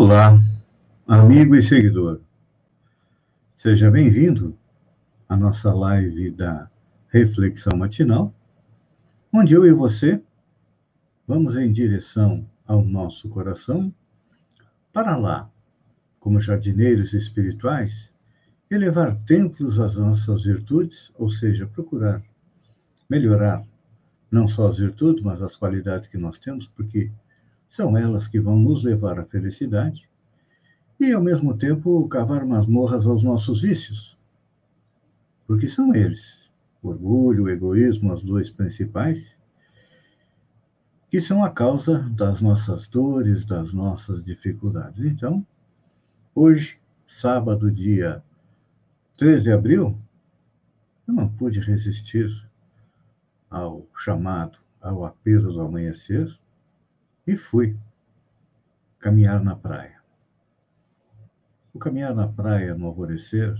Olá, amigo e seguidor. Seja bem-vindo à nossa live da Reflexão Matinal, onde eu e você vamos em direção ao nosso coração para lá, como jardineiros espirituais, elevar templos às nossas virtudes, ou seja, procurar melhorar não só as virtudes, mas as qualidades que nós temos, porque são elas que vão nos levar à felicidade e, ao mesmo tempo, cavar masmorras aos nossos vícios, porque são eles, o orgulho, o egoísmo, as dois principais, que são a causa das nossas dores, das nossas dificuldades. Então, hoje, sábado, dia 13 de abril, eu não pude resistir ao chamado, ao apelo do amanhecer, e fui caminhar na praia. O caminhar na praia no alvorecer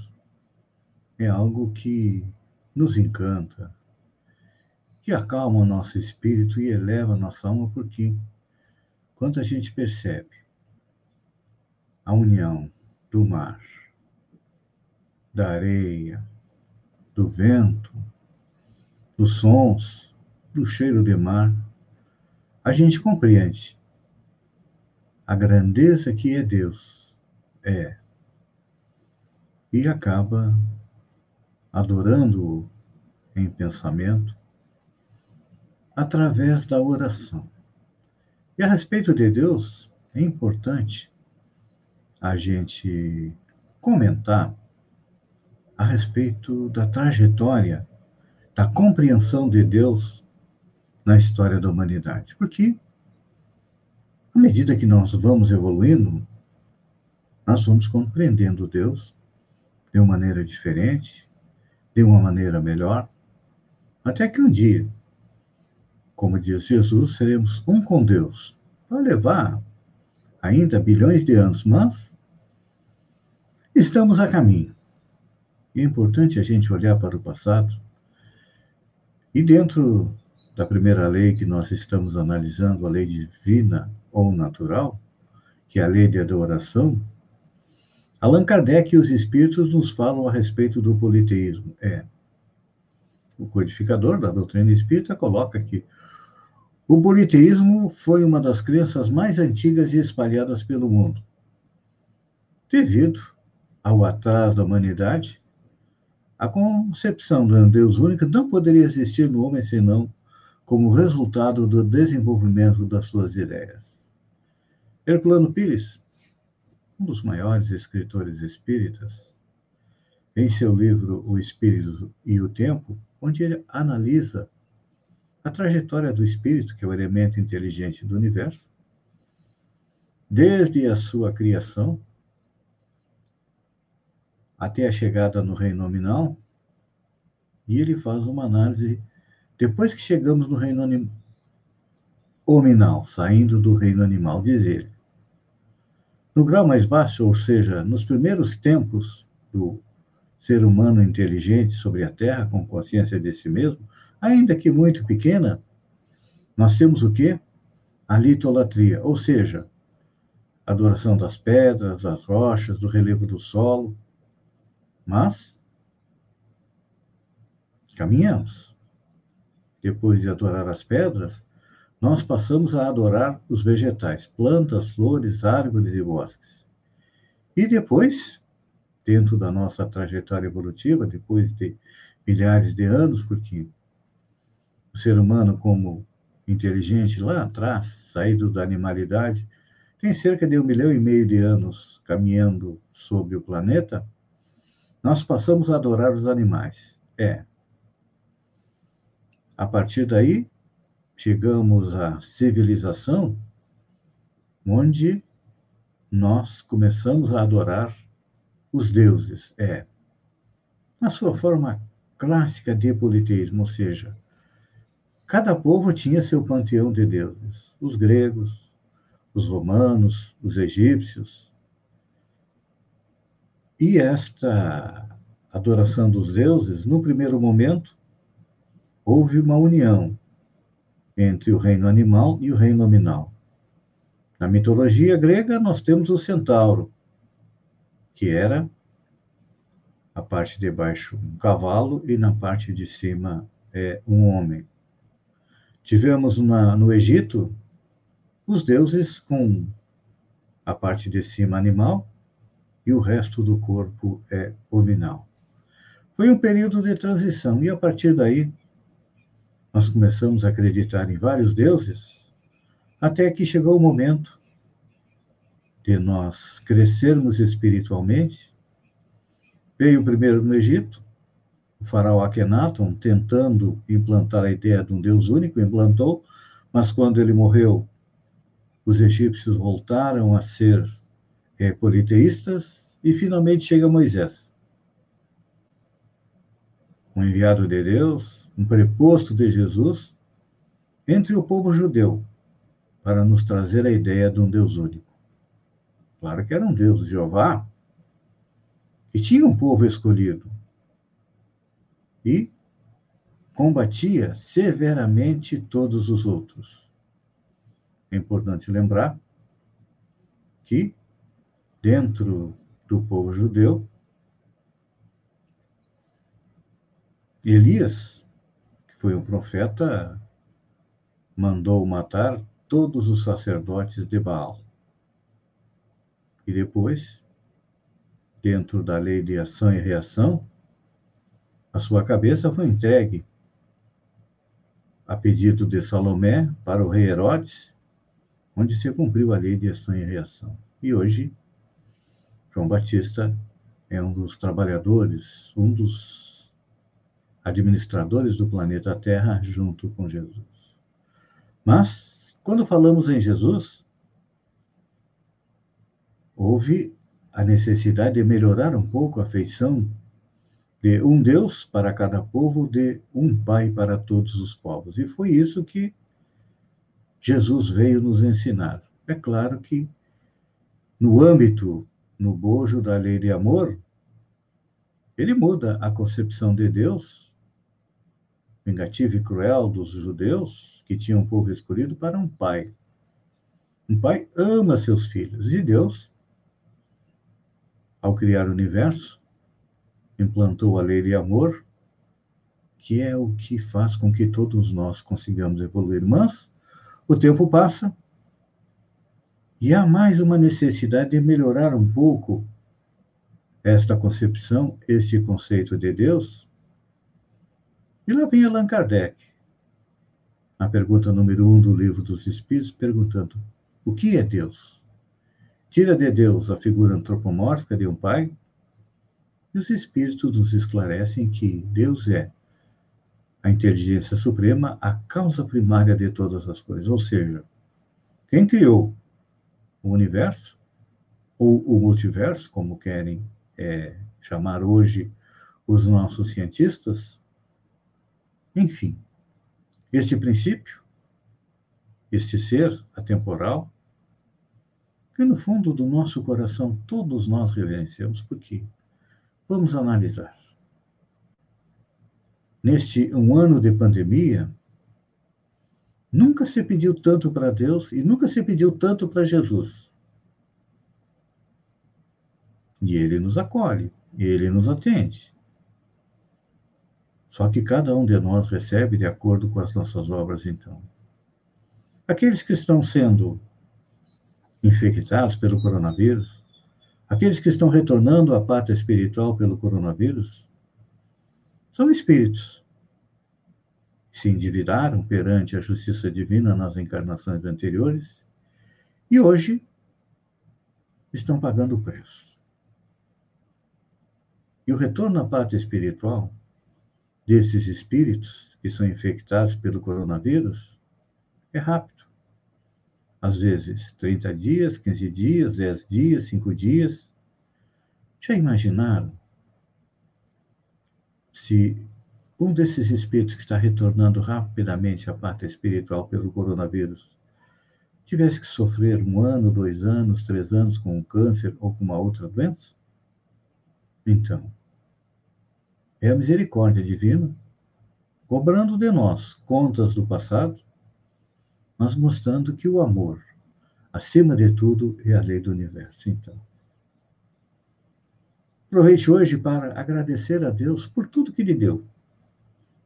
é algo que nos encanta, que acalma o nosso espírito e eleva a nossa alma, porque quando a gente percebe a união do mar, da areia, do vento, dos sons, do cheiro de mar, a gente compreende a grandeza que é Deus, é, e acaba adorando-o em pensamento através da oração. E a respeito de Deus, é importante a gente comentar a respeito da trajetória, da compreensão de Deus na história da humanidade. Porque, à medida que nós vamos evoluindo, nós vamos compreendendo Deus de uma maneira diferente, de uma maneira melhor, até que um dia, como diz Jesus, seremos um com Deus. Vai levar ainda bilhões de anos, mas estamos a caminho. E é importante a gente olhar para o passado e dentro da primeira lei que nós estamos analisando, a lei divina ou natural, que é a lei de adoração, Allan Kardec e os espíritos nos falam a respeito do politeísmo. É. O codificador da doutrina espírita coloca que o politeísmo foi uma das crenças mais antigas e espalhadas pelo mundo. Devido ao atraso da humanidade, a concepção de um Deus único não poderia existir no homem senão como resultado do desenvolvimento das suas ideias. Herculano Pires, um dos maiores escritores espíritas, em seu livro O Espírito e o Tempo, onde ele analisa a trajetória do espírito, que é o elemento inteligente do universo, desde a sua criação até a chegada no reino nominal, e ele faz uma análise depois que chegamos no reino animal, hominal, saindo do reino animal, diz ele. No grau mais baixo, ou seja, nos primeiros tempos do ser humano inteligente sobre a Terra, com consciência de si mesmo, ainda que muito pequena, nós temos o quê? A litolatria, ou seja, adoração das pedras, das rochas, do relevo do solo. Mas caminhamos depois de adorar as pedras, nós passamos a adorar os vegetais, plantas, flores, árvores e bosques. E depois, dentro da nossa trajetória evolutiva, depois de milhares de anos, porque o ser humano, como inteligente lá atrás, saído da animalidade, tem cerca de um milhão e meio de anos caminhando sobre o planeta, nós passamos a adorar os animais. É, a partir daí, chegamos à civilização, onde nós começamos a adorar os deuses. É, na sua forma clássica de politeísmo, ou seja, cada povo tinha seu panteão de deuses. Os gregos, os romanos, os egípcios. E esta adoração dos deuses, no primeiro momento, houve uma união entre o reino animal e o reino nominal. Na mitologia grega, nós temos o centauro, que era a parte de baixo um cavalo e na parte de cima é um homem. Tivemos na, no Egito os deuses com a parte de cima animal e o resto do corpo é hominal. Foi um período de transição e a partir daí nós começamos a acreditar em vários deuses até que chegou o momento de nós crescermos espiritualmente. Veio primeiro no Egito, o faraó Akhenaton, tentando implantar a ideia de um Deus único, implantou, mas quando ele morreu, os egípcios voltaram a ser é, politeístas, e finalmente chega Moisés, um enviado de Deus, um preposto de Jesus, entre o povo judeu, para nos trazer a ideia de um Deus único. Claro que era um Deus, Jeová, que tinha um povo escolhido e combatia severamente todos os outros. É importante lembrar que, dentro do povo judeu, Elias, foi um profeta, mandou matar todos os sacerdotes de Baal. E depois, dentro da lei de ação e reação, a sua cabeça foi entregue a pedido de Salomé para o rei Herodes, onde se cumpriu a lei de ação e reação. E hoje, João Batista é um dos trabalhadores, um dos administradores do planeta Terra junto com Jesus. Mas, quando falamos em Jesus, houve a necessidade de melhorar um pouco a feição de um Deus para cada povo, de um Pai para todos os povos. E foi isso que Jesus veio nos ensinar. É claro que, no âmbito, no bojo da lei de amor, ele muda a concepção de Deus, vingativo e cruel dos judeus, que tinham um povo escolhido, para um pai. Um pai ama seus filhos, e Deus ao criar o universo, implantou a lei de amor, que é o que faz com que todos nós consigamos evoluir. Mas o tempo passa e há mais uma necessidade de melhorar um pouco esta concepção, este conceito de Deus. E lá vem Allan Kardec, na pergunta número um do Livro dos Espíritos, perguntando: o que é Deus? tira de Deus a figura antropomórfica de um pai, e os espíritos nos esclarecem que Deus é a inteligência suprema, a causa primária de todas as coisas. Ou seja, quem criou o universo, ou o multiverso, como querem é, chamar hoje os nossos cientistas, enfim, este princípio, este ser atemporal, que no fundo do nosso coração todos nós reverenciamos, porque vamos analisar. Neste um ano de pandemia, nunca se pediu tanto para Deus e nunca se pediu tanto para Jesus. E ele nos acolhe, ele nos atende. Só que cada um de nós recebe de acordo com as nossas obras, então. Aqueles que estão sendo infectados pelo coronavírus, aqueles que estão retornando à pátria espiritual pelo coronavírus, são espíritos. Se endividaram perante a justiça divina nas encarnações anteriores e hoje estão pagando o preço. E o retorno à pátria espiritual desses espíritos que são infectados pelo coronavírus é rápido às vezes 30 dias, 15 dias, 10 dias, 5 dias. Já imaginaram se um desses espíritos que está retornando rapidamente à pátria espiritual pelo coronavírus tivesse que sofrer um ano, dois anos, três anos com um câncer ou com uma outra doença? Então, é a misericórdia divina cobrando de nós contas do passado mas mostrando que o amor, acima de tudo, é a lei do universo. Então, aproveite hoje para agradecer a Deus por tudo que lhe deu,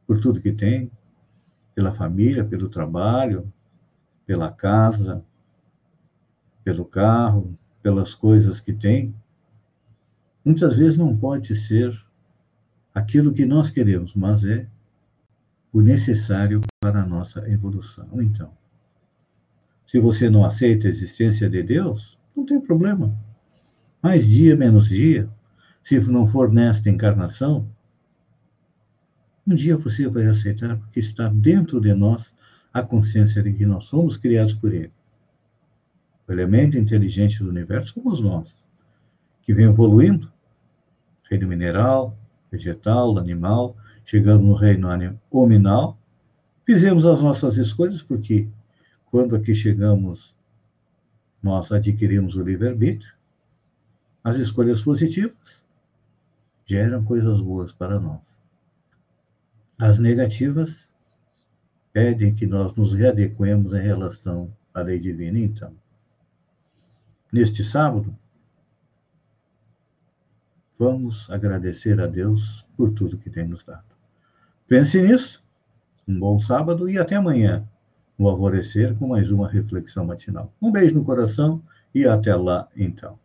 por tudo que tem, pela família, pelo trabalho, pela casa, pelo carro, pelas coisas que tem. Muitas vezes não pode ser aquilo que nós queremos, mas é o necessário para a nossa evolução. Então, se você não aceita a existência de Deus, não tem problema. Mais dia, menos dia, se não for nesta encarnação, um dia você vai aceitar, porque está dentro de nós a consciência de que nós somos criados por Ele. O elemento inteligente do universo somos nós, que vem evoluindo, reino mineral, vegetal, animal, chegando no reino hominal, fizemos as nossas escolhas, porque quando aqui chegamos, nós adquirimos o livre-arbítrio, as escolhas positivas geram coisas boas para nós. As negativas pedem que nós nos readequemos em relação à lei divina. Então, neste sábado, vamos agradecer a Deus por tudo que tem nos dado. Pense nisso. Um bom sábado e até amanhã, no alvorecer, com mais uma reflexão matinal. Um beijo no coração e até lá, então.